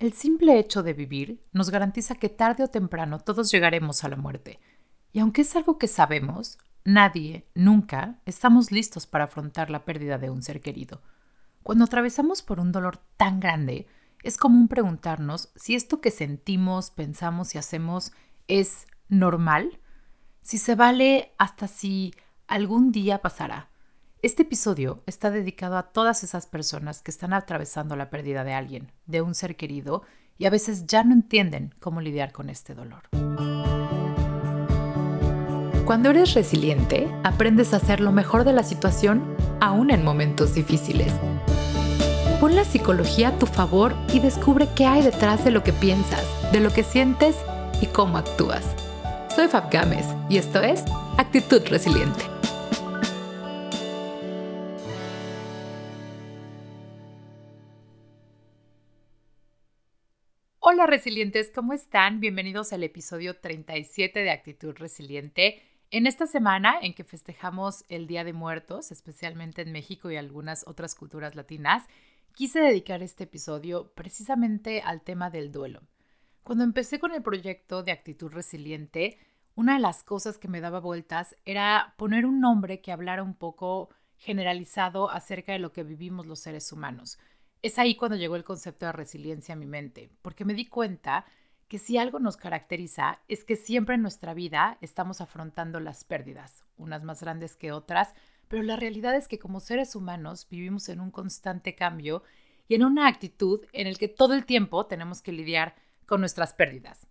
El simple hecho de vivir nos garantiza que tarde o temprano todos llegaremos a la muerte. Y aunque es algo que sabemos, nadie, nunca, estamos listos para afrontar la pérdida de un ser querido. Cuando atravesamos por un dolor tan grande, es común preguntarnos si esto que sentimos, pensamos y hacemos es normal, si se vale hasta si algún día pasará. Este episodio está dedicado a todas esas personas que están atravesando la pérdida de alguien, de un ser querido, y a veces ya no entienden cómo lidiar con este dolor. Cuando eres resiliente, aprendes a hacer lo mejor de la situación aún en momentos difíciles. Pon la psicología a tu favor y descubre qué hay detrás de lo que piensas, de lo que sientes y cómo actúas. Soy Fab Gámez y esto es Actitud Resiliente. Hola resilientes, ¿cómo están? Bienvenidos al episodio 37 de Actitud Resiliente. En esta semana en que festejamos el Día de Muertos, especialmente en México y algunas otras culturas latinas, quise dedicar este episodio precisamente al tema del duelo. Cuando empecé con el proyecto de Actitud Resiliente, una de las cosas que me daba vueltas era poner un nombre que hablara un poco generalizado acerca de lo que vivimos los seres humanos. Es ahí cuando llegó el concepto de resiliencia a mi mente, porque me di cuenta que si algo nos caracteriza es que siempre en nuestra vida estamos afrontando las pérdidas, unas más grandes que otras, pero la realidad es que como seres humanos vivimos en un constante cambio y en una actitud en el que todo el tiempo tenemos que lidiar con nuestras pérdidas.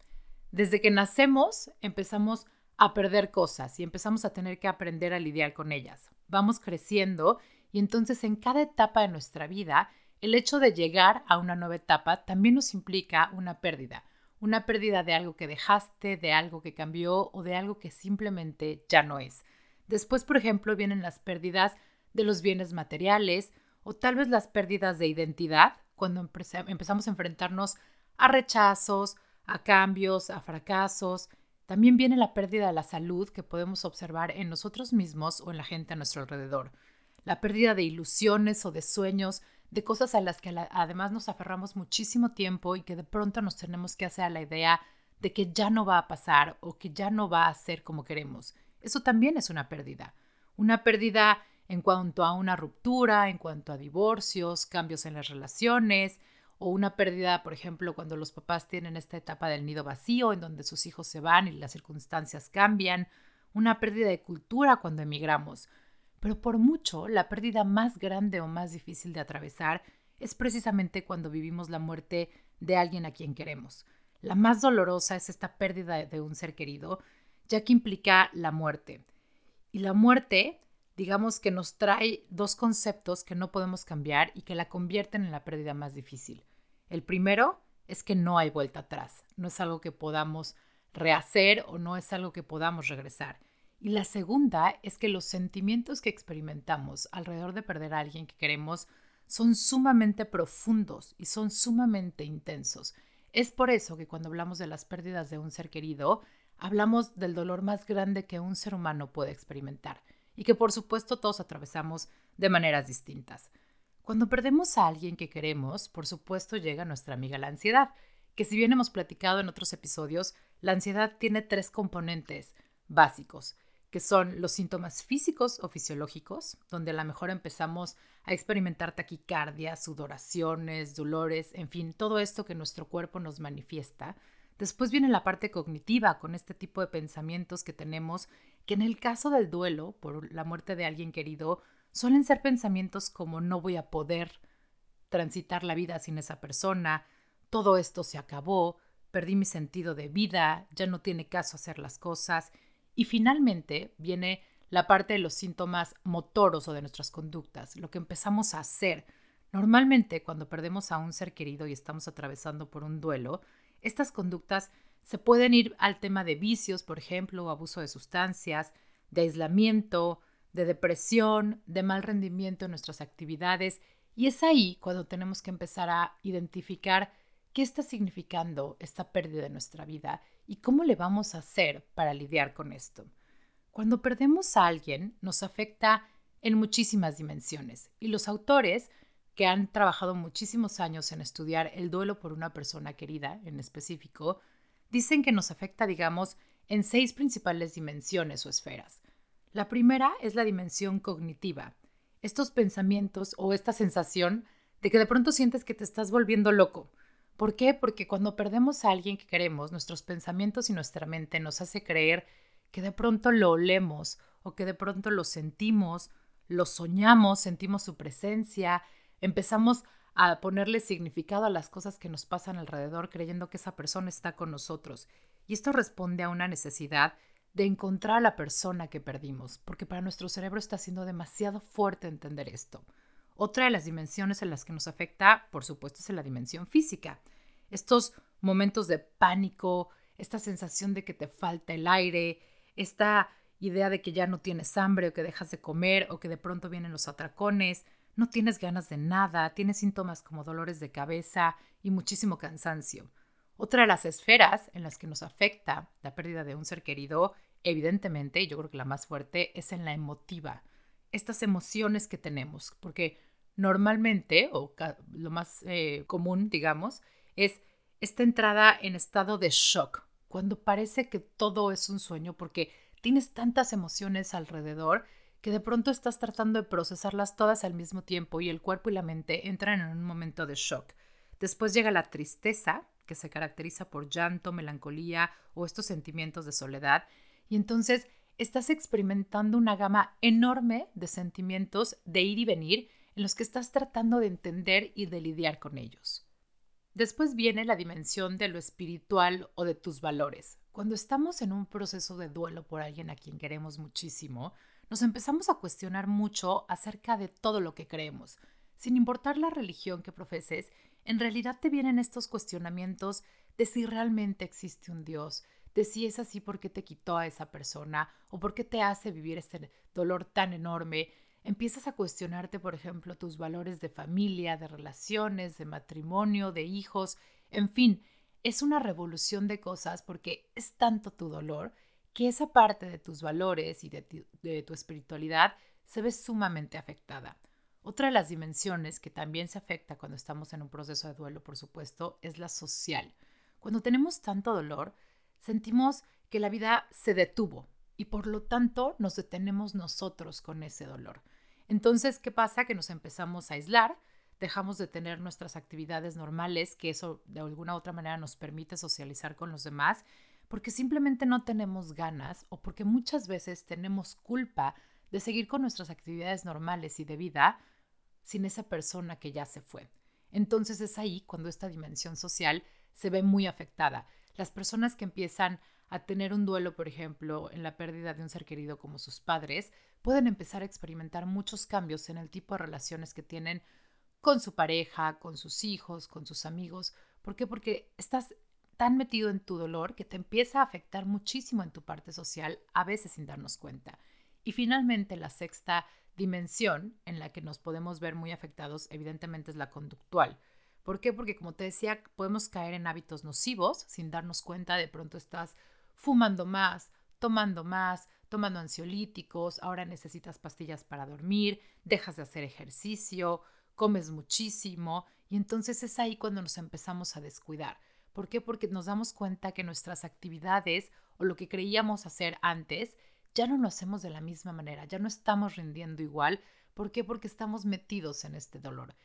Desde que nacemos empezamos a perder cosas y empezamos a tener que aprender a lidiar con ellas. Vamos creciendo y entonces en cada etapa de nuestra vida el hecho de llegar a una nueva etapa también nos implica una pérdida, una pérdida de algo que dejaste, de algo que cambió o de algo que simplemente ya no es. Después, por ejemplo, vienen las pérdidas de los bienes materiales o tal vez las pérdidas de identidad cuando empezamos a enfrentarnos a rechazos, a cambios, a fracasos. También viene la pérdida de la salud que podemos observar en nosotros mismos o en la gente a nuestro alrededor. La pérdida de ilusiones o de sueños de cosas a las que además nos aferramos muchísimo tiempo y que de pronto nos tenemos que hacer a la idea de que ya no va a pasar o que ya no va a ser como queremos. Eso también es una pérdida. Una pérdida en cuanto a una ruptura, en cuanto a divorcios, cambios en las relaciones, o una pérdida, por ejemplo, cuando los papás tienen esta etapa del nido vacío, en donde sus hijos se van y las circunstancias cambian, una pérdida de cultura cuando emigramos, pero por mucho, la pérdida más grande o más difícil de atravesar es precisamente cuando vivimos la muerte de alguien a quien queremos. La más dolorosa es esta pérdida de un ser querido, ya que implica la muerte. Y la muerte, digamos que nos trae dos conceptos que no podemos cambiar y que la convierten en la pérdida más difícil. El primero es que no hay vuelta atrás, no es algo que podamos rehacer o no es algo que podamos regresar. Y la segunda es que los sentimientos que experimentamos alrededor de perder a alguien que queremos son sumamente profundos y son sumamente intensos. Es por eso que cuando hablamos de las pérdidas de un ser querido, hablamos del dolor más grande que un ser humano puede experimentar y que por supuesto todos atravesamos de maneras distintas. Cuando perdemos a alguien que queremos, por supuesto llega nuestra amiga la ansiedad, que si bien hemos platicado en otros episodios, la ansiedad tiene tres componentes básicos que son los síntomas físicos o fisiológicos, donde a lo mejor empezamos a experimentar taquicardia, sudoraciones, dolores, en fin, todo esto que nuestro cuerpo nos manifiesta. Después viene la parte cognitiva con este tipo de pensamientos que tenemos, que en el caso del duelo por la muerte de alguien querido, suelen ser pensamientos como no voy a poder transitar la vida sin esa persona, todo esto se acabó, perdí mi sentido de vida, ya no tiene caso hacer las cosas, y finalmente viene la parte de los síntomas motoros o de nuestras conductas, lo que empezamos a hacer. Normalmente cuando perdemos a un ser querido y estamos atravesando por un duelo, estas conductas se pueden ir al tema de vicios, por ejemplo, o abuso de sustancias, de aislamiento, de depresión, de mal rendimiento en nuestras actividades. Y es ahí cuando tenemos que empezar a identificar qué está significando esta pérdida de nuestra vida ¿Y cómo le vamos a hacer para lidiar con esto? Cuando perdemos a alguien, nos afecta en muchísimas dimensiones y los autores que han trabajado muchísimos años en estudiar el duelo por una persona querida en específico, dicen que nos afecta, digamos, en seis principales dimensiones o esferas. La primera es la dimensión cognitiva, estos pensamientos o esta sensación de que de pronto sientes que te estás volviendo loco. ¿Por qué? Porque cuando perdemos a alguien que queremos, nuestros pensamientos y nuestra mente nos hace creer que de pronto lo olemos o que de pronto lo sentimos, lo soñamos, sentimos su presencia, empezamos a ponerle significado a las cosas que nos pasan alrededor creyendo que esa persona está con nosotros. Y esto responde a una necesidad de encontrar a la persona que perdimos, porque para nuestro cerebro está siendo demasiado fuerte entender esto. Otra de las dimensiones en las que nos afecta, por supuesto, es en la dimensión física. Estos momentos de pánico, esta sensación de que te falta el aire, esta idea de que ya no tienes hambre o que dejas de comer o que de pronto vienen los atracones, no tienes ganas de nada, tienes síntomas como dolores de cabeza y muchísimo cansancio. Otra de las esferas en las que nos afecta la pérdida de un ser querido, evidentemente, y yo creo que la más fuerte, es en la emotiva. Estas emociones que tenemos, porque normalmente, o lo más eh, común, digamos, es esta entrada en estado de shock, cuando parece que todo es un sueño, porque tienes tantas emociones alrededor que de pronto estás tratando de procesarlas todas al mismo tiempo y el cuerpo y la mente entran en un momento de shock. Después llega la tristeza, que se caracteriza por llanto, melancolía o estos sentimientos de soledad. Y entonces estás experimentando una gama enorme de sentimientos de ir y venir en los que estás tratando de entender y de lidiar con ellos. Después viene la dimensión de lo espiritual o de tus valores. Cuando estamos en un proceso de duelo por alguien a quien queremos muchísimo, nos empezamos a cuestionar mucho acerca de todo lo que creemos, sin importar la religión que profeses en realidad te vienen estos cuestionamientos de si realmente existe un Dios, de si es así porque te quitó a esa persona o por qué te hace vivir este dolor tan enorme. Empiezas a cuestionarte, por ejemplo, tus valores de familia, de relaciones, de matrimonio, de hijos, en fin, es una revolución de cosas porque es tanto tu dolor que esa parte de tus valores y de tu, espiritualidad se ve sumamente afectada. Otra de las dimensiones que también se afecta cuando estamos en un proceso de duelo, por supuesto, es la social. Cuando tenemos tanto dolor, sentimos que la vida se detuvo y por lo tanto nos detenemos nosotros con ese dolor. Entonces, ¿qué pasa? Que nos empezamos a aislar, dejamos de tener nuestras actividades normales, que eso de alguna u otra manera nos permite socializar con los demás, porque simplemente no tenemos ganas o porque muchas veces tenemos culpa de seguir con nuestras actividades normales y de vida sin esa persona que ya se fue. Entonces es ahí cuando esta dimensión social se ve muy afectada. Las personas que empiezan a tener un duelo, por ejemplo, en la pérdida de un ser querido como sus padres, pueden empezar a experimentar muchos cambios en el tipo de relaciones que tienen con su pareja, con sus hijos, con sus amigos. ¿Por qué? Porque estás tan metido en tu dolor que te empieza a afectar muchísimo en tu parte social, a veces sin darnos cuenta. Y finalmente, la sexta dimensión en la que nos podemos ver muy afectados, evidentemente, es la conductual. ¿Por qué? Porque, como te decía, podemos caer en hábitos nocivos sin darnos cuenta. De pronto estás fumando más, tomando más, tomando ansiolíticos, ahora necesitas pastillas para dormir, dejas de hacer ejercicio, comes muchísimo y entonces es ahí cuando nos empezamos a descuidar. ¿Por qué? Porque nos damos cuenta que nuestras actividades o lo que creíamos hacer antes ya no lo hacemos de la misma manera, ya no estamos rindiendo igual. ¿Por qué? Porque estamos metidos en este dolor.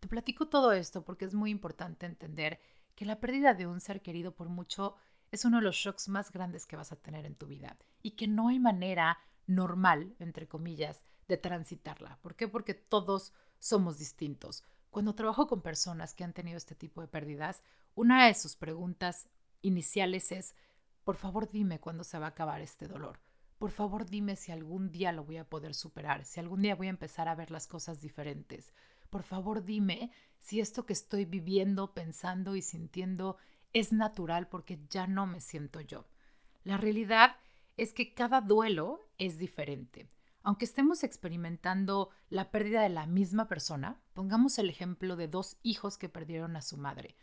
Te platico todo esto porque es muy importante entender que la pérdida de un ser querido por mucho es uno de los shocks más grandes que vas a tener en tu vida y que no hay manera normal, entre comillas, de transitarla. ¿Por qué? Porque todos somos distintos. Cuando trabajo con personas que han tenido este tipo de pérdidas, una de sus preguntas iniciales es, por favor dime cuándo se va a acabar este dolor por favor dime si algún día lo voy a poder superar, si algún día voy a empezar a ver las cosas diferentes. Por favor dime si esto que estoy viviendo, pensando y sintiendo es natural porque ya no me siento yo. La realidad es que cada duelo es diferente. Aunque estemos experimentando la pérdida de la misma persona, pongamos el ejemplo de dos hijos que perdieron a su madre.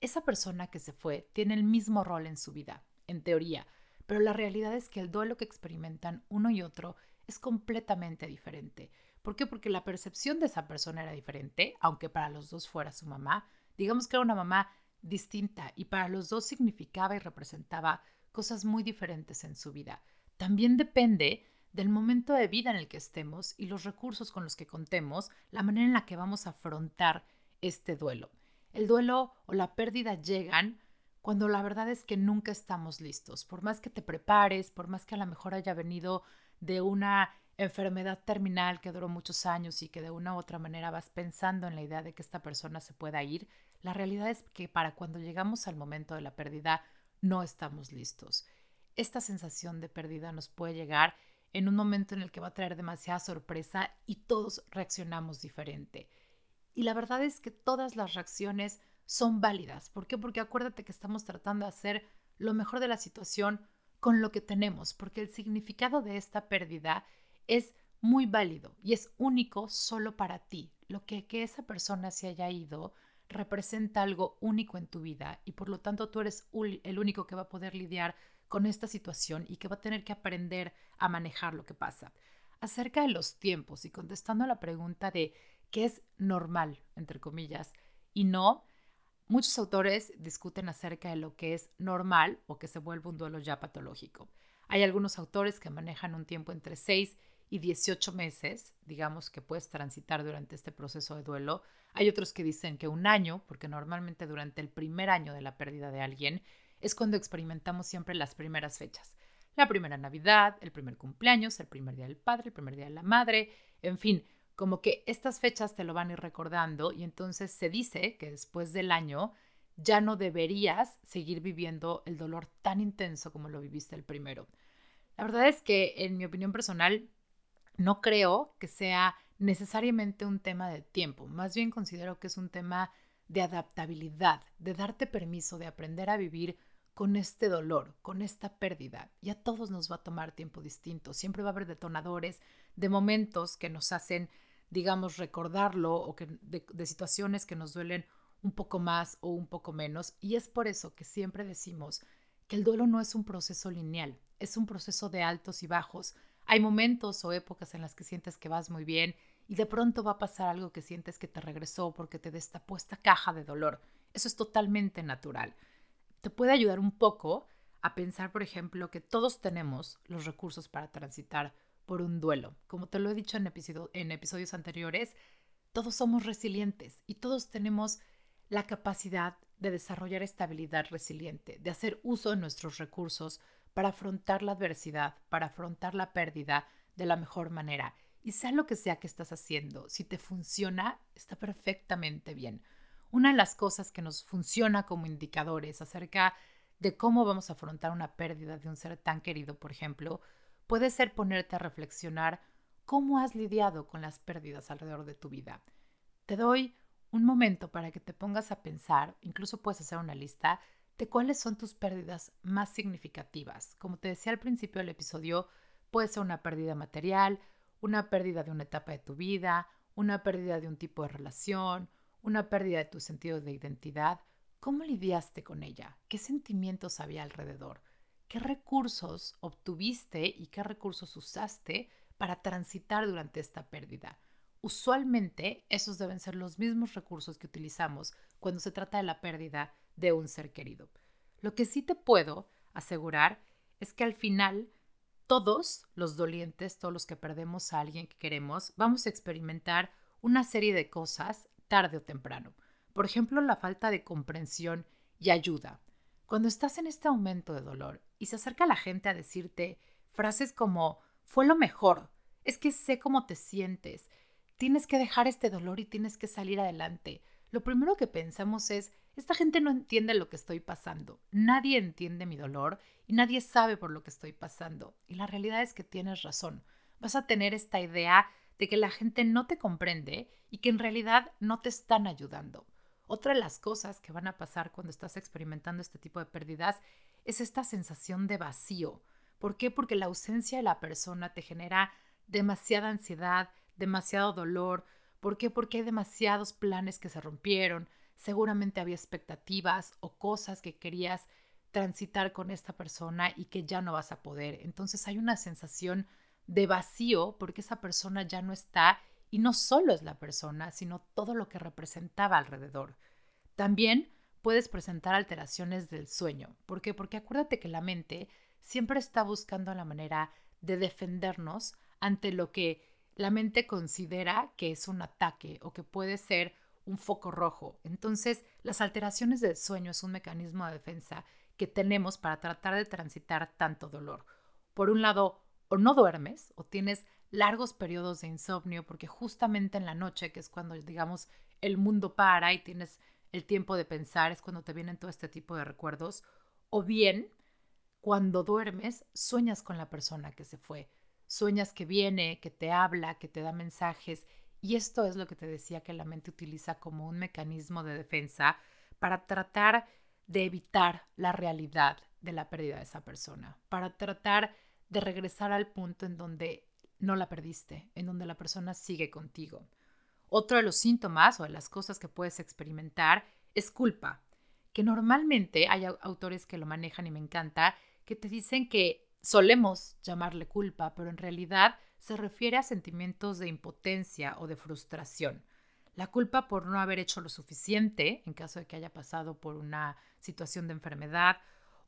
Esa persona que se fue tiene el mismo rol en su vida, en teoría, pero la realidad es que el duelo que experimentan uno y otro es completamente diferente. ¿Por qué? Porque la percepción de esa persona era diferente, aunque para los dos fuera su mamá. Digamos que era una mamá distinta y para los dos significaba y representaba cosas muy diferentes en su vida. También depende del momento de vida en el que estemos y los recursos con los que contemos, la manera en la que vamos a afrontar este duelo. El duelo o la pérdida llegan cuando la verdad es que nunca estamos listos. Por más que te prepares, por más que a lo mejor haya venido de una enfermedad terminal que duró muchos años y que de una u otra manera vas pensando en la idea de que esta persona se pueda ir, la realidad es que para cuando llegamos al momento de la pérdida no estamos listos. Esta sensación de pérdida nos puede llegar en un momento en el que va a traer demasiada sorpresa y todos reaccionamos diferente. Y la verdad es que todas las reacciones son válidas. ¿Por qué? Porque acuérdate que estamos tratando de hacer lo mejor de la situación con lo que tenemos, porque el significado de esta pérdida es muy válido y es único solo para ti. Lo que, que esa persona se haya ido representa algo único en tu vida y por lo tanto tú eres el único que va a poder lidiar con esta situación y que va a tener que aprender a manejar lo que pasa. Acerca de los tiempos y contestando a la pregunta de qué es normal, entre comillas, y no, muchos autores discuten acerca de lo que es normal o que se vuelve un duelo ya patológico. Hay algunos autores que manejan un tiempo entre 6 y 18 meses, digamos que puedes transitar durante este proceso de duelo. Hay otros que dicen que un año, porque normalmente durante el primer año de la pérdida de alguien es cuando experimentamos siempre las primeras fechas. La primera Navidad, el primer cumpleaños, el primer día del padre, el primer día de la madre, en fin, como que estas fechas te lo van a ir recordando y entonces se dice que después del año ya no deberías seguir viviendo el dolor tan intenso como lo viviste el primero. La verdad es que en mi opinión personal no creo que sea necesariamente un tema de tiempo, más bien considero que es un tema de adaptabilidad, de darte permiso de aprender a vivir con este dolor, con esta pérdida. Y a todos nos va a tomar tiempo distinto. Siempre va a haber detonadores de momentos que nos hacen, digamos, recordarlo o que, de, de situaciones que nos duelen un poco más o un poco menos. Y es por eso que siempre decimos que el duelo no es un proceso lineal, es un proceso de altos y bajos. Hay momentos o épocas en las que sientes que vas muy bien y de pronto va a pasar algo que sientes que te regresó porque te destapó esta caja de dolor. Eso es totalmente natural te puede ayudar un poco a pensar, por ejemplo, que todos tenemos los recursos para transitar por un duelo. Como te lo he dicho en, en episodios anteriores, todos somos resilientes y todos tenemos la capacidad de desarrollar estabilidad resiliente, de hacer uso de nuestros recursos para afrontar la adversidad, para afrontar la pérdida de la mejor manera. Y sea lo que sea que estás haciendo, si te funciona, está perfectamente bien. Una de las cosas que nos funciona como indicadores acerca de cómo vamos a afrontar una pérdida de un ser tan querido, por ejemplo, puede ser ponerte a reflexionar cómo has lidiado con las pérdidas alrededor de tu vida. Te doy un momento para que te pongas a pensar, incluso puedes hacer una lista cuáles son tus pérdidas más significativas. Como te decía al principio del episodio, puede ser una pérdida material, una pérdida de una etapa de tu vida, una pérdida de un tipo de relación, una pérdida de tu sentido de identidad, ¿cómo lidiaste con ella? ¿Qué sentimientos había alrededor? ¿Qué recursos obtuviste y qué recursos usaste para transitar durante esta pérdida? Usualmente esos deben ser los mismos recursos que utilizamos cuando se trata de la pérdida de un ser querido. Lo que sí te puedo asegurar es que al final todos los dolientes, todos los que perdemos a alguien que queremos, vamos a experimentar una serie de cosas tarde o temprano. Por ejemplo, la falta de comprensión y ayuda. Cuando estás en este momento de dolor y se acerca la gente a decirte frases como fue lo mejor, es que sé cómo te sientes, tienes que dejar este dolor y tienes que salir adelante. Lo primero que pensamos es, esta gente no entiende lo que estoy pasando, nadie entiende mi dolor y nadie sabe por lo que estoy pasando. Y la realidad es que tienes razón. Vas a tener esta idea de que la gente no te comprende y que en realidad no te están ayudando. Otra de las cosas que van a pasar cuando estás experimentando este tipo de pérdidas es esta sensación de vacío. ¿Por qué? Porque la ausencia de la persona te genera demasiada ansiedad, demasiado dolor. ¿Por qué? Porque hay demasiados planes que se rompieron. Seguramente había expectativas o cosas que querías transitar con esta persona y que ya no vas a poder. Entonces hay una sensación de vacío porque esa persona ya no está Y no solo es la persona, sino todo lo que representaba alrededor. También puedes presentar alteraciones del sueño. ¿Por qué? Porque acuérdate que la mente siempre está buscando la manera de defendernos ante lo que la mente considera que es un ataque o que puede ser un foco rojo. Entonces, las alteraciones del sueño es un mecanismo de defensa que tenemos para tratar de transitar tanto dolor. Por un lado, o no duermes o tienes largos periodos de insomnio porque justamente en la noche, que es cuando digamos el mundo para y tienes el tiempo de pensar, es cuando te vienen todo este tipo de recuerdos, o bien cuando duermes sueñas con la persona que se fue, sueñas que viene, que te habla, que te da mensajes y esto es lo que te decía que la mente utiliza como un mecanismo de defensa para tratar de evitar la realidad de la pérdida de esa persona, para tratar de regresar al punto en donde no la perdiste, en donde la persona sigue contigo. Otro de los síntomas o de las cosas que puedes experimentar es culpa, que normalmente hay autores que lo manejan y me encanta, que te dicen que solemos llamarle culpa, pero en realidad se refiere a sentimientos de impotencia o de frustración. La culpa por no haber hecho lo suficiente, en caso de que haya pasado por una situación de enfermedad,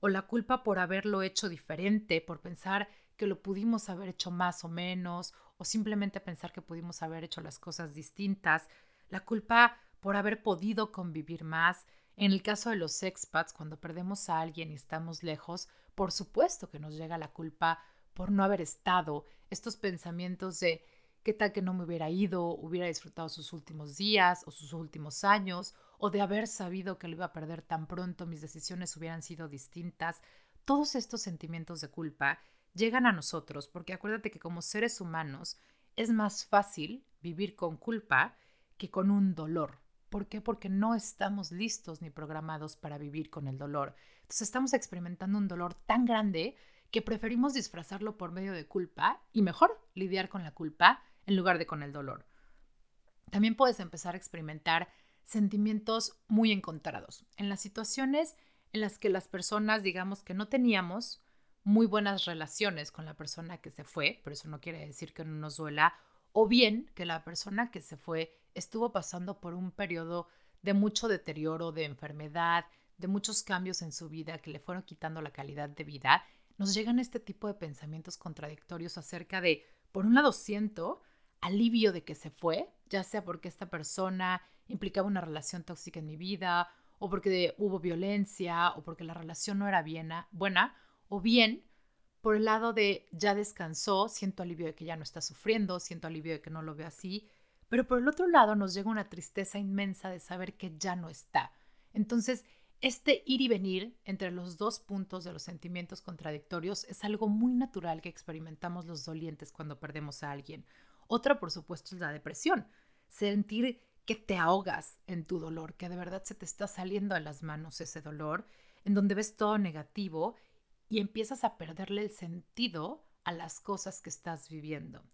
o la culpa por haberlo hecho diferente, por pensar que lo pudimos haber hecho más o menos, o simplemente pensar que pudimos haber hecho las cosas distintas, la culpa por haber podido convivir más. En el caso de los expats, cuando perdemos a alguien y estamos lejos, por supuesto que nos llega la culpa por no haber estado, estos pensamientos de qué tal que no me hubiera ido, hubiera disfrutado sus últimos días o sus últimos años, o de haber sabido que lo iba a perder tan pronto, mis decisiones hubieran sido distintas. Todos estos sentimientos de culpa llegan a nosotros porque acuérdate que como seres humanos es más fácil vivir con culpa que con un dolor. ¿Por qué? Porque no estamos listos ni programados para vivir con el dolor. Entonces estamos experimentando un dolor tan grande que preferimos disfrazarlo por medio de culpa y mejor lidiar con la culpa en lugar de con el dolor. También puedes empezar a experimentar sentimientos muy encontrados en las situaciones en las que las personas, digamos que no teníamos muy buenas relaciones con la persona que se fue, pero eso no quiere decir que no nos duela, o bien que la persona que se fue estuvo pasando por un periodo de mucho deterioro, de enfermedad, de muchos cambios en su vida que le fueron quitando la calidad de vida nos llegan este tipo de pensamientos contradictorios acerca de, por un lado, siento alivio de que se fue, ya sea porque esta persona implicaba una relación tóxica en mi vida, o porque hubo violencia, o porque la relación no era buena, o bien por el lado de ya descansó, siento alivio de que ya no está sufriendo, siento alivio de que no lo veo así, pero por el otro lado nos llega una tristeza inmensa de saber que ya no está. Entonces, este ir y venir entre los dos puntos de los sentimientos contradictorios es algo muy natural que experimentamos los dolientes cuando perdemos a alguien. Otra, por supuesto, es la depresión. Sentir que te ahogas en tu dolor, que de verdad se te está saliendo de las manos ese dolor, en donde ves todo negativo y empiezas a perderle el sentido a las cosas que estás viviendo.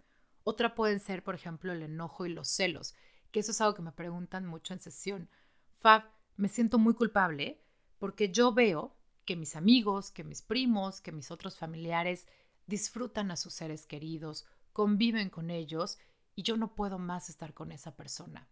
Otra pueden ser, por ejemplo, el enojo y los celos, que eso es algo que me preguntan mucho en sesión. Fab, me siento muy culpable porque yo veo que mis amigos, que mis primos, que mis otros familiares disfrutan a sus seres queridos, conviven con ellos y yo no puedo más estar con esa persona.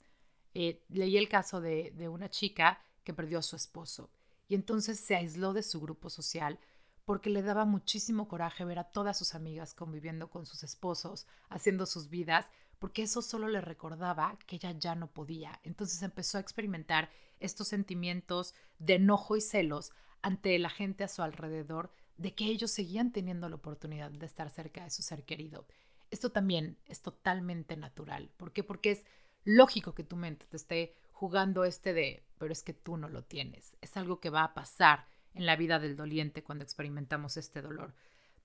Eh, leí el caso de, de una chica que perdió a su esposo y entonces se aisló de su grupo social porque le daba muchísimo coraje ver a todas sus amigas conviviendo con sus esposos, haciendo sus vidas, porque eso solo le recordaba que ella ya no podía. Entonces empezó a experimentar estos sentimientos de enojo y celos ante la gente a su alrededor de que ellos seguían teniendo la oportunidad de estar cerca de su ser querido. Esto también es totalmente natural. ¿Por qué? Porque es lógico que tu mente te esté jugando este de, pero es que tú no lo tienes. Es algo que va a pasar en la vida del doliente cuando experimentamos este dolor.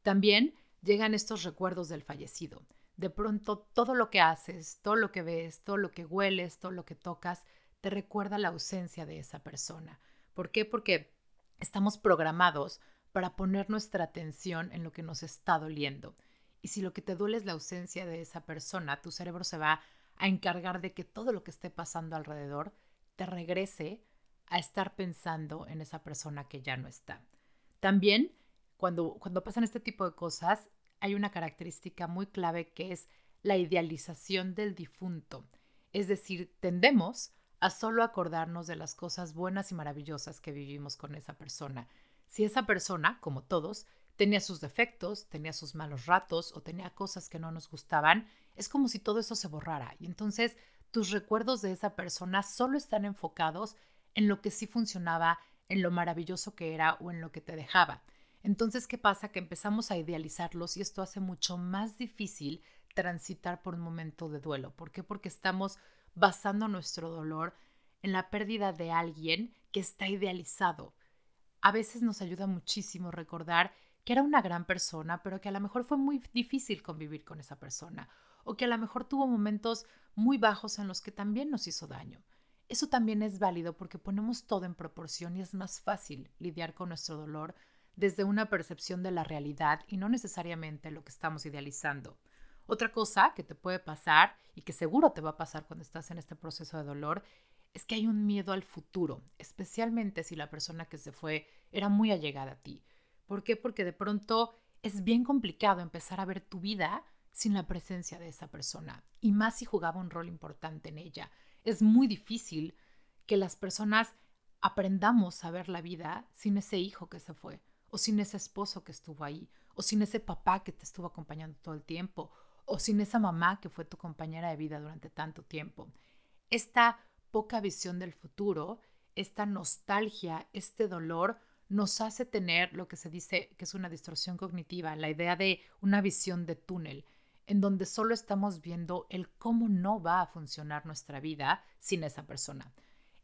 También llegan estos recuerdos del fallecido. De pronto todo lo que haces, todo lo que ves, todo lo que hueles, todo lo que tocas, te recuerda la ausencia de esa persona. ¿Por qué? Porque estamos programados para poner nuestra atención en lo que nos está doliendo. Y si lo que te duele es la ausencia de esa persona, tu cerebro se va a encargar de que todo lo que esté pasando alrededor te regrese a estar pensando en esa persona que ya no está. También, cuando, cuando pasan este tipo de cosas, hay una característica muy clave que es la idealización del difunto, es decir, tendemos a solo acordarnos de las cosas buenas y maravillosas que vivimos con esa persona. Si esa persona, como todos, tenía sus defectos, tenía sus malos ratos o tenía cosas que no nos gustaban, es como si todo eso se borrara. Y entonces tus recuerdos de esa persona solo están enfocados en lo que sí funcionaba, en lo maravilloso que era o en lo que te dejaba. Entonces, ¿qué pasa? Que empezamos a idealizarlos y esto hace mucho más difícil transitar por un momento de duelo. ¿Por qué? Porque estamos basando nuestro dolor en la pérdida de alguien que está idealizado. A veces nos ayuda muchísimo recordar que era una gran persona, pero que a lo mejor fue muy difícil convivir con esa persona, o que a lo mejor tuvo momentos muy bajos en los que también nos hizo daño. Eso también es válido porque ponemos todo en proporción y es más fácil lidiar con nuestro dolor desde una percepción de la realidad y no necesariamente lo que estamos idealizando. Otra cosa que te puede pasar y que seguro te va a pasar cuando estás en este proceso de dolor es que hay un miedo al futuro, especialmente si la persona que se fue era muy allegada a ti. ¿Por qué? Porque de pronto es bien complicado empezar a ver tu vida sin la presencia de esa persona, y más si jugaba un rol importante en ella. Es muy difícil que las personas aprendamos a ver la vida sin ese hijo que se fue, o sin ese esposo que estuvo ahí, o sin ese papá que te estuvo acompañando todo el tiempo, o sin esa mamá que fue tu compañera de vida durante tanto tiempo. Esta poca visión del futuro, esta nostalgia, este dolor, nos hace tener lo que se dice que es una distorsión cognitiva, la idea de una visión de túnel, en donde solo estamos viendo el cómo no va a funcionar nuestra vida sin esa persona.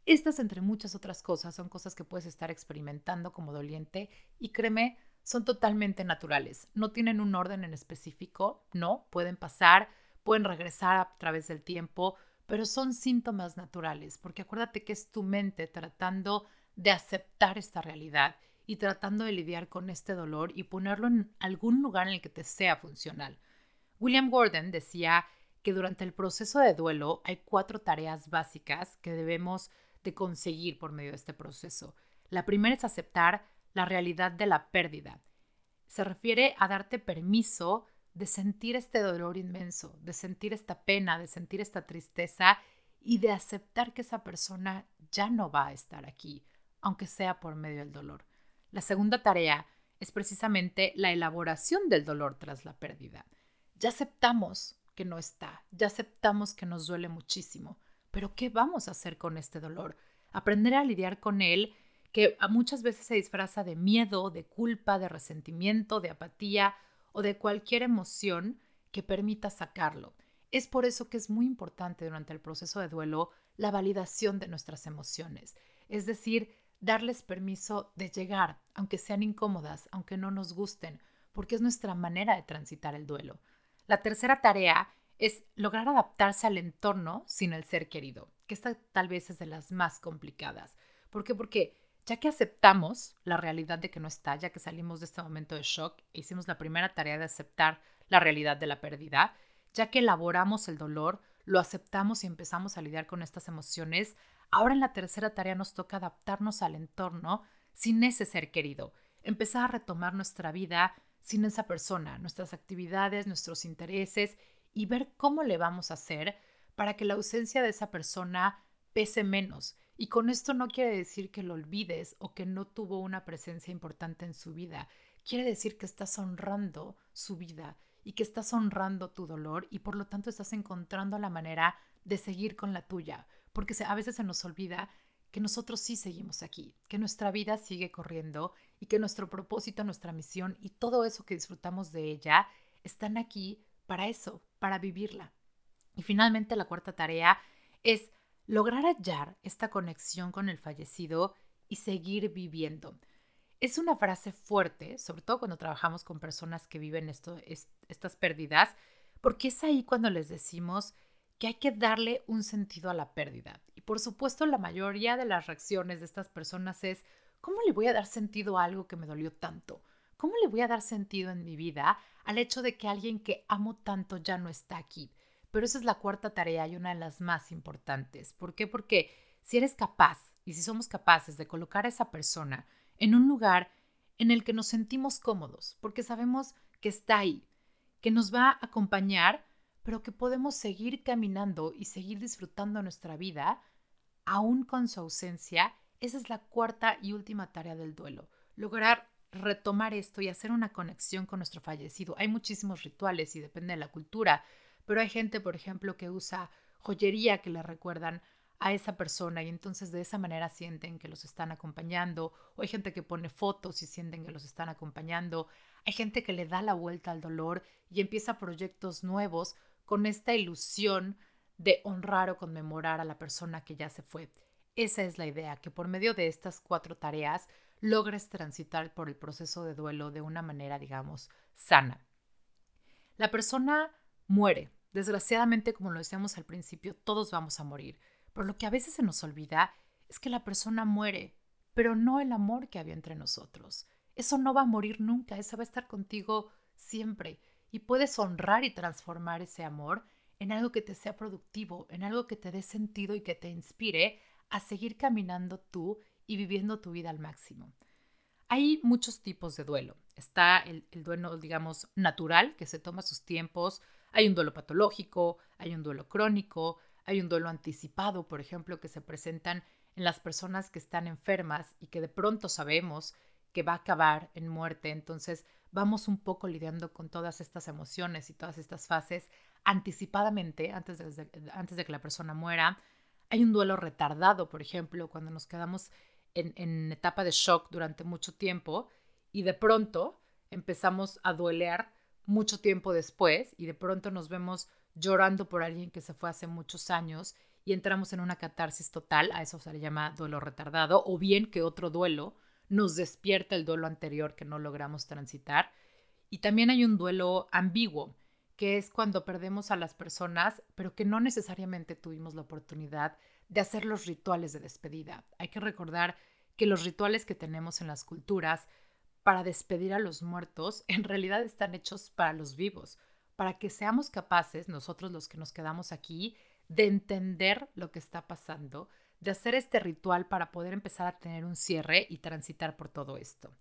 Estas, entre muchas otras cosas, son cosas que puedes estar experimentando como doliente y créeme, son totalmente naturales. No tienen un orden en específico, no, pueden pasar, pueden regresar a través del tiempo, pero son síntomas naturales, porque acuérdate que es tu mente tratando de aceptar esta realidad y tratando de lidiar con este dolor y ponerlo en algún lugar en el que te sea funcional. William Gordon decía que durante el proceso de duelo hay cuatro tareas básicas que debemos conseguir por medio de este proceso. La primera es aceptar la realidad de la pérdida. Se refiere a darte permiso de sentir este dolor inmenso, de sentir esta pena, de sentir esta tristeza y de aceptar que esa persona ya no va a estar aquí, aunque sea por medio del dolor. La segunda tarea es precisamente la elaboración del dolor tras la pérdida. Ya aceptamos que no está, ya aceptamos que nos duele muchísimo, pero ¿qué vamos a hacer con este dolor? Aprender a lidiar con él que muchas veces se disfraza de miedo, de culpa, de resentimiento, de apatía o de cualquier emoción que permita sacarlo. Es por eso que es muy importante durante el proceso de duelo la validación de nuestras emociones, es decir, darles permiso de llegar, aunque sean incómodas, aunque no nos gusten, porque es nuestra manera de transitar el duelo. La tercera tarea es lograr adaptarse al entorno sin el ser querido, que esta tal vez es de las más complicadas. ¿Por qué? Porque ya que aceptamos la realidad de que no está, ya que salimos de este momento de shock e hicimos la primera tarea de aceptar la realidad de la pérdida, ya que elaboramos el dolor, lo aceptamos y empezamos a lidiar con estas emociones, ahora en la tercera tarea nos toca adaptarnos al entorno sin ese ser querido, empezar a retomar nuestra vida sin esa persona, nuestras actividades, nuestros intereses y ver cómo le vamos a hacer para que la ausencia de esa persona pese menos y con esto no quiere decir que lo olvides o que no tuvo una presencia importante en su vida. Quiere decir que estás honrando su vida y que estás honrando tu dolor y por lo tanto estás encontrando la manera de seguir con la tuya. Porque a veces se nos olvida que nosotros sí seguimos aquí, que nuestra vida sigue corriendo y que nuestro propósito, nuestra misión y todo eso que disfrutamos de ella están aquí para eso, para vivirla. Y finalmente la cuarta tarea es lograr hallar esta conexión con el fallecido y seguir viviendo. Es una frase fuerte, sobre todo cuando trabajamos con personas que viven esto, estas pérdidas, porque es ahí cuando les decimos que hay que darle un sentido a la pérdida. Y por supuesto, la mayoría de las reacciones de estas personas es, ¿cómo le voy a dar sentido a algo que me dolió tanto? ¿Cómo le voy a dar sentido en mi vida al hecho de que alguien que amo tanto ya no está aquí? Pero esa es la cuarta tarea y una de las más importantes. ¿Por qué? Porque si eres capaz y si somos capaces de colocar a esa persona en un lugar en el que nos sentimos cómodos, porque sabemos que está ahí, que nos va a acompañar, pero que podemos seguir caminando y seguir disfrutando nuestra vida aún con su ausencia. Esa es la cuarta y última tarea del duelo, lograr retomar esto y hacer una conexión con nuestro fallecido. Hay muchísimos rituales y depende de la cultura, pero hay gente, por ejemplo, que usa joyería que le recuerdan a esa persona y entonces de esa manera sienten que los están acompañando, o hay gente que pone fotos y sienten que los están acompañando, hay gente que le da la vuelta al dolor y empieza proyectos nuevos con esta ilusión de honrar o conmemorar a la persona que ya se fue. Esa es la idea, que por medio de estas cuatro tareas logres transitar por el proceso de duelo de una manera, digamos, sana. La persona muere. Desgraciadamente, como lo decíamos al principio, todos vamos a morir. Pero lo que a veces se nos olvida es que la persona muere, pero no el amor que había entre nosotros. Eso no va a morir nunca, eso va a estar contigo siempre. Y puedes honrar y transformar ese amor en algo que te sea productivo, en algo que te dé sentido y que te inspire a seguir caminando tú y viviendo tu vida al máximo. Hay muchos tipos de duelo. Está el, duelo, digamos, natural, que se toma sus tiempos. Hay un duelo patológico, hay un duelo crónico, hay un duelo anticipado, por ejemplo, que se presentan en las personas que están enfermas y que de pronto sabemos que va a acabar en muerte. Entonces vamos un poco lidiando con todas estas emociones y todas estas fases anticipadamente, antes de, que la persona muera. Hay un duelo retardado, por ejemplo, cuando nos quedamos en, etapa de shock durante mucho tiempo y de pronto empezamos a duelear mucho tiempo después y de pronto nos vemos llorando por alguien que se fue hace muchos años y entramos en una catarsis total, a eso se le llama duelo retardado, o bien que otro duelo nos despierta el duelo anterior que no logramos transitar. Y también hay un duelo ambiguo, que es cuando perdemos a las personas, pero que no necesariamente tuvimos la oportunidad de hacer los rituales de despedida. Hay que recordar que los rituales que tenemos en las culturas para despedir a los muertos en realidad están hechos para los vivos, para que seamos capaces, nosotros los que nos quedamos aquí, de entender lo que está pasando, de hacer este ritual para poder empezar a tener un cierre y transitar por todo esto.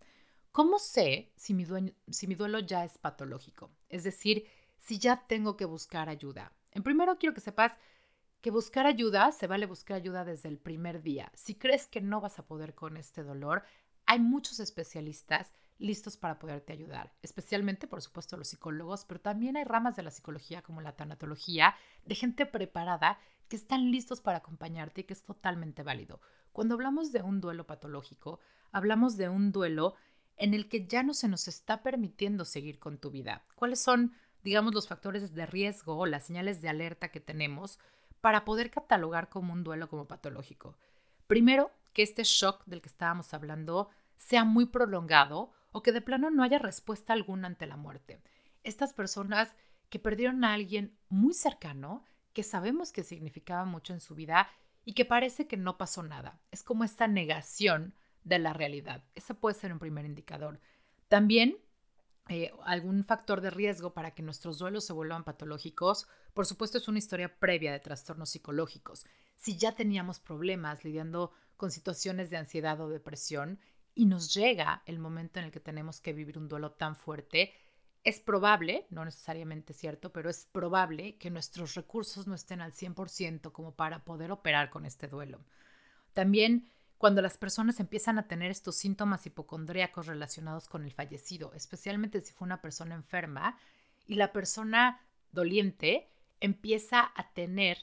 ¿Cómo sé si mi, duelo ya es patológico? Es decir, si ya tengo que buscar ayuda. En primero quiero que sepas que buscar ayuda, se vale buscar ayuda desde el primer día. Si crees que no vas a poder con este dolor, hay muchos especialistas listos para poderte ayudar, especialmente, por supuesto, los psicólogos, pero también hay ramas de la psicología como la tanatología, de gente preparada que están listos para acompañarte y que es totalmente válido. Cuando hablamos de un duelo patológico, hablamos de un duelo en el que ya no se nos está permitiendo seguir con tu vida. ¿Cuáles son, digamos, los factores de riesgo o las señales de alerta que tenemos para poder catalogar como un duelo como patológico. Primero, que este shock del que estábamos hablando sea muy prolongado o que de plano no haya respuesta alguna ante la muerte. Estas personas que perdieron a alguien muy cercano, que sabemos que significaba mucho en su vida y que parece que no pasó nada. Es como esta negación de la realidad. Ese puede ser un primer indicador. También eh, algún factor de riesgo para que nuestros duelos se vuelvan patológicos, por supuesto es una historia previa de trastornos psicológicos. Si ya teníamos problemas lidiando con situaciones de ansiedad o depresión y nos llega el momento en el que tenemos que vivir un duelo tan fuerte, es probable, no necesariamente cierto, pero es probable que nuestros recursos no estén al 100% como para poder operar con este duelo. También cuando las personas empiezan a tener estos síntomas hipocondríacos relacionados con el fallecido, especialmente si fue una persona enferma y la persona doliente empieza a tener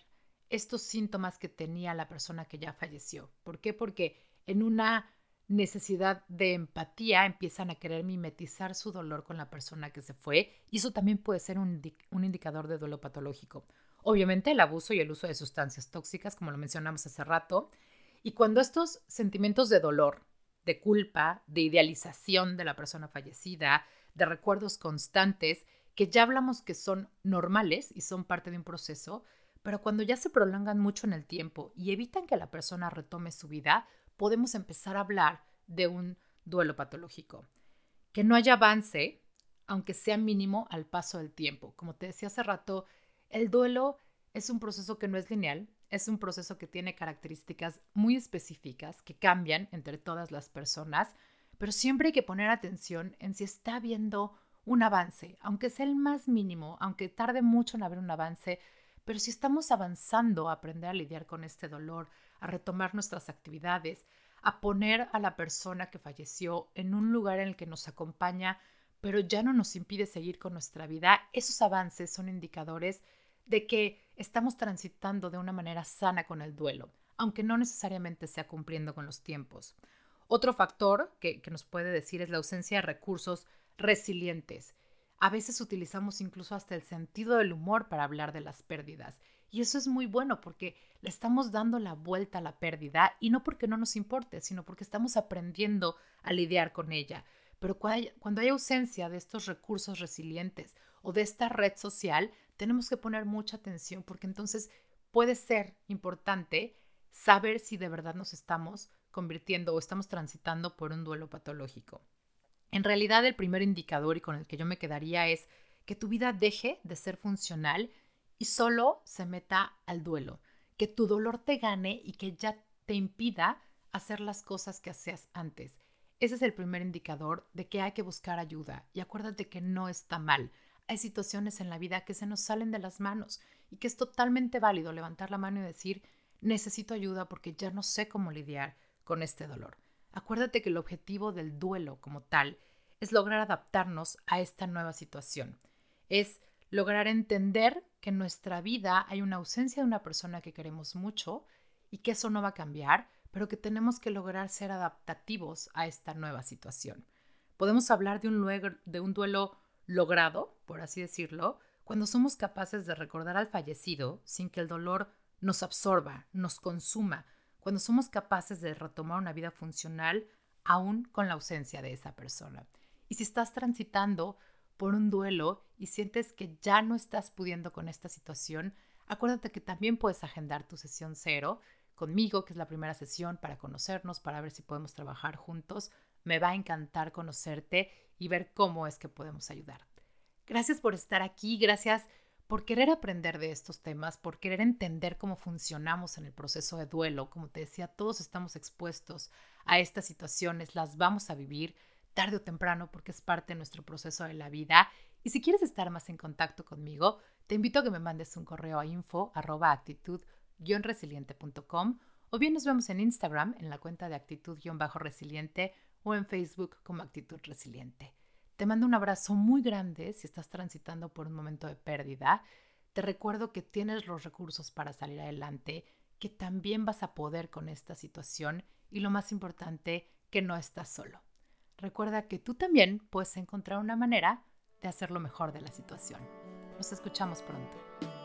estos síntomas que tenía la persona que ya falleció. ¿Por qué? Porque en una necesidad de empatía empiezan a querer mimetizar su dolor con la persona que se fue y eso también puede ser un, un indicador de duelo patológico. Obviamente el abuso y el uso de sustancias tóxicas, como lo mencionamos hace rato, y cuando estos sentimientos de dolor, de culpa, de idealización de la persona fallecida, de recuerdos constantes, que ya hablamos que son normales y son parte de un proceso, pero cuando ya se prolongan mucho en el tiempo y evitan que la persona retome su vida, podemos empezar a hablar de un duelo patológico. Que no haya avance, aunque sea mínimo, al paso del tiempo. Como te decía hace rato, el duelo es un proceso que no es lineal, es un proceso que tiene características muy específicas que cambian entre todas las personas, pero siempre hay que poner atención en si está habiendo un avance, aunque sea el más mínimo, aunque tarde mucho en haber un avance, pero si estamos avanzando a aprender a lidiar con este dolor, a retomar nuestras actividades, a poner a la persona que falleció en un lugar en el que nos acompaña, pero ya no nos impide seguir con nuestra vida, esos avances son indicadores de que estamos transitando de una manera sana con el duelo, aunque no necesariamente sea cumpliendo con los tiempos. Otro factor que, nos puede decir es la ausencia de recursos resilientes. A veces utilizamos incluso hasta el sentido del humor para hablar de las pérdidas. Y eso es muy bueno porque le estamos dando la vuelta a la pérdida y no porque no nos importe, sino porque estamos aprendiendo a lidiar con ella. Pero cuando hay, ausencia de estos recursos resilientes o de esta red social, tenemos que poner mucha atención porque entonces puede ser importante saber si de verdad nos estamos convirtiendo o estamos transitando por un duelo patológico. En realidad, el primer indicador y con el que yo me quedaría es que tu vida deje de ser funcional y solo se meta al duelo, que tu dolor te gane y que ya te impida hacer las cosas que hacías antes. Ese es el primer indicador de que hay que buscar ayuda y acuérdate que no está mal. Hay situaciones en la vida que se nos salen de las manos y que es totalmente válido levantar la mano y decir, necesito ayuda porque ya no sé cómo lidiar con este dolor. Acuérdate que el objetivo del duelo como tal es lograr adaptarnos a esta nueva situación. Es lograr entender que en nuestra vida hay una ausencia de una persona que queremos mucho y que eso no va a cambiar, pero que tenemos que lograr ser adaptativos a esta nueva situación. Podemos hablar de un, de un duelo logrado, por así decirlo, cuando somos capaces de recordar al fallecido sin que el dolor nos absorba, nos consuma, cuando somos capaces de retomar una vida funcional aún con la ausencia de esa persona. Y si estás transitando por un duelo y sientes que ya no estás pudiendo con esta situación, acuérdate que también puedes agendar tu sesión cero conmigo, que es la primera sesión para conocernos, para ver si podemos trabajar juntos. Me va a encantar conocerte y ver cómo es que podemos ayudar. Gracias por estar aquí, gracias por querer aprender de estos temas, por querer entender cómo funcionamos en el proceso de duelo. Como te decía, todos estamos expuestos a estas situaciones, las vamos a vivir tarde o temprano porque es parte de nuestro proceso de la vida. Y si quieres estar más en contacto conmigo, te invito a que me mandes un correo a info resiliente.com o bien nos vemos en Instagram en la cuenta de actitud-resiliente o en Facebook como actitud resiliente. Te mando un abrazo muy grande si estás transitando por un momento de pérdida. Te recuerdo que tienes los recursos para salir adelante, que también vas a poder con esta situación y lo más importante, que no estás solo. Recuerda que tú también puedes encontrar una manera de hacer lo mejor de la situación. Nos escuchamos pronto.